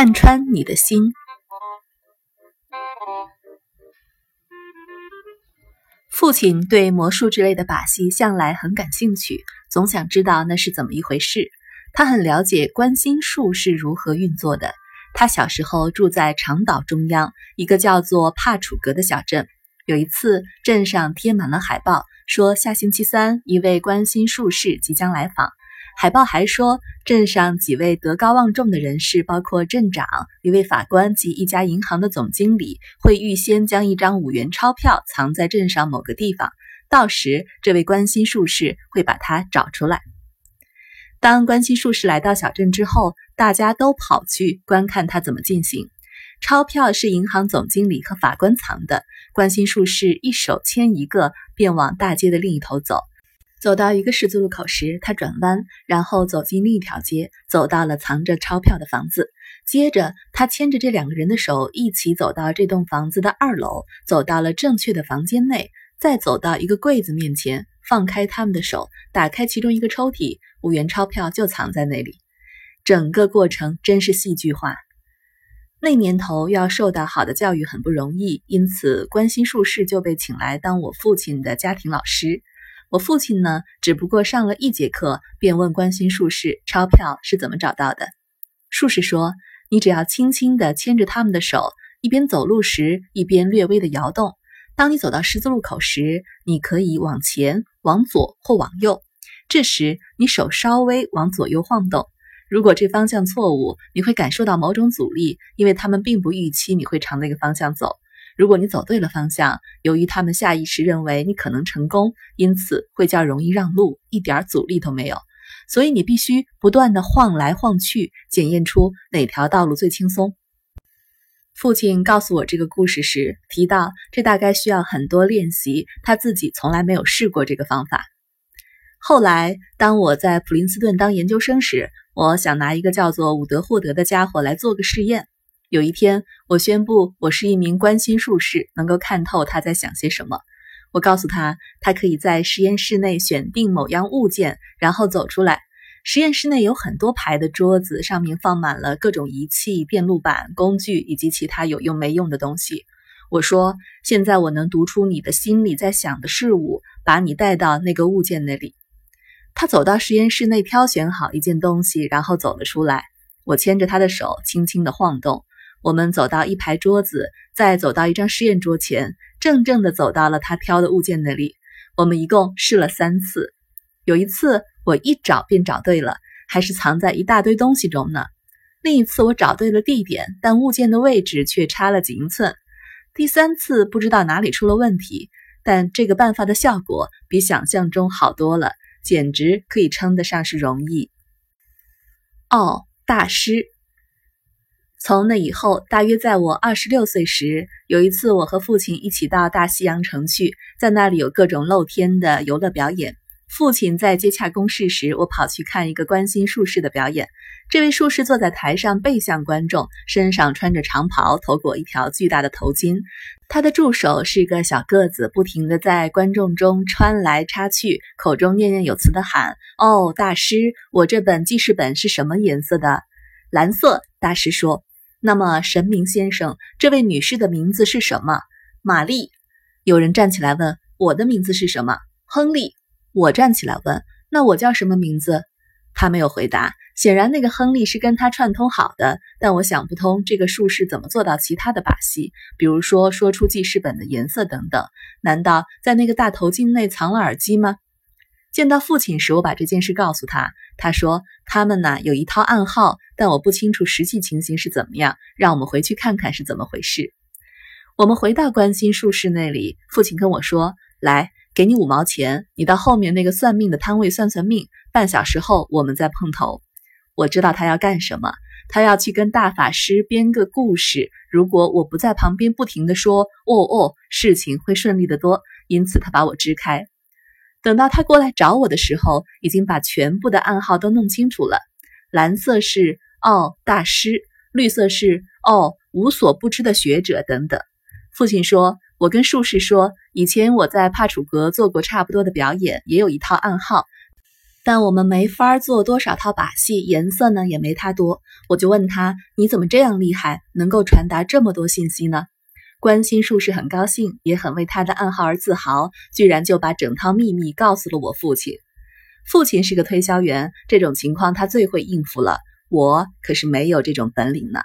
看穿你的心。父亲对魔术之类的把戏向来很感兴趣，总想知道那是怎么一回事。他很了解观心术是如何运作的。他小时候住在长岛中央一个叫做帕楚格的小镇。有一次，镇上贴满了海报，说下星期三一位观心术士即将来访。海报还说，镇上几位德高望重的人士，包括镇长、一位法官及一家银行的总经理，会预先将一张五元钞票藏在镇上某个地方，到时这位关心术士会把它找出来。当关心术士来到小镇之后，大家都跑去观看他怎么进行。钞票是银行总经理和法官藏的，关心术士一手牵一个，便往大街的另一头走。走到一个十字路口时，他转弯，然后走进另一条街，走到了藏着钞票的房子。接着，他牵着这两个人的手，一起走到这栋房子的二楼，走到了正确的房间内，再走到一个柜子面前，放开他们的手，打开其中一个抽屉，五元钞票就藏在那里。整个过程真是戏剧化。那年头要受到好的教育很不容易，因此关心术士就被请来当我父亲的家庭老师。我父亲呢，只不过上了一节课，便问关心术士钞票是怎么找到的。术士说：“你只要轻轻地牵着他们的手，一边走路时一边略微的摇动。当你走到十字路口时，你可以往前、往左或往右。这时你手稍微往左右晃动。如果这方向错误，你会感受到某种阻力，因为他们并不预期你会朝那个方向走。”如果你走对了方向，由于他们下意识认为你可能成功，因此会较容易让路，一点阻力都没有。所以你必须不断的晃来晃去，检验出哪条道路最轻松。父亲告诉我这个故事时提到，这大概需要很多练习，他自己从来没有试过这个方法。后来，当我在普林斯顿当研究生时，我想拿一个叫做伍德霍德的家伙来做个试验。有一天，我宣布我是一名观心术士，能够看透他在想些什么。我告诉他，他可以在实验室内选定某样物件，然后走出来。实验室内有很多排的桌子，上面放满了各种仪器、电路板、工具以及其他有用没用的东西。我说：“现在我能读出你的心里在想的事物，把你带到那个物件那里。”他走到实验室内，挑选好一件东西，然后走了出来。我牵着他的手，轻轻地晃动。我们走到一排桌子，再走到一张试验桌前，正正的走到了他挑的物件那里。我们一共试了三次，有一次我一找便找对了，还是藏在一大堆东西中呢。另一次我找对了地点，但物件的位置却差了几英寸。第三次不知道哪里出了问题，但这个办法的效果比想象中好多了，简直可以称得上是容易。哦，大师。从那以后，大约在我二十六岁时，有一次，我和父亲一起到大西洋城去，在那里有各种露天的游乐表演。父亲在接洽公事时，我跑去看一个关心术士的表演。这位术士坐在台上背向观众，身上穿着长袍，头裹一条巨大的头巾。他的助手是一个小个子，不停地在观众中穿来插去，口中念念有词地喊：“哦，大师，我这本记事本是什么颜色的？蓝色。”大师说。那么，神明先生，这位女士的名字是什么？玛丽。有人站起来问：“我的名字是什么？”亨利。我站起来问：“那我叫什么名字？”他没有回答。显然，那个亨利是跟他串通好的。但我想不通，这个术士怎么做到其他的把戏，比如说说出记事本的颜色等等？难道在那个大头巾内藏了耳机吗？见到父亲时，我把这件事告诉他。他说：“他们呢有一套暗号，但我不清楚实际情形是怎么样。让我们回去看看是怎么回事。”我们回到关心术士那里，父亲跟我说：“来，给你五毛钱，你到后面那个算命的摊位算算命。半小时后我们再碰头。”我知道他要干什么，他要去跟大法师编个故事。如果我不在旁边不停地说“哦哦”，事情会顺利得多。因此，他把我支开。等到他过来找我的时候，已经把全部的暗号都弄清楚了。蓝色是哦大师，绿色是哦无所不知的学者等等。父亲说：“我跟术士说，以前我在帕楚格做过差不多的表演，也有一套暗号，但我们没法做多少套把戏，颜色呢也没他多。我就问他：“你怎么这样厉害，能够传达这么多信息呢？”关心术士很高兴，也很为他的暗号而自豪，居然就把整套秘密告诉了我父亲。父亲是个推销员，这种情况他最会应付了。我可是没有这种本领呢。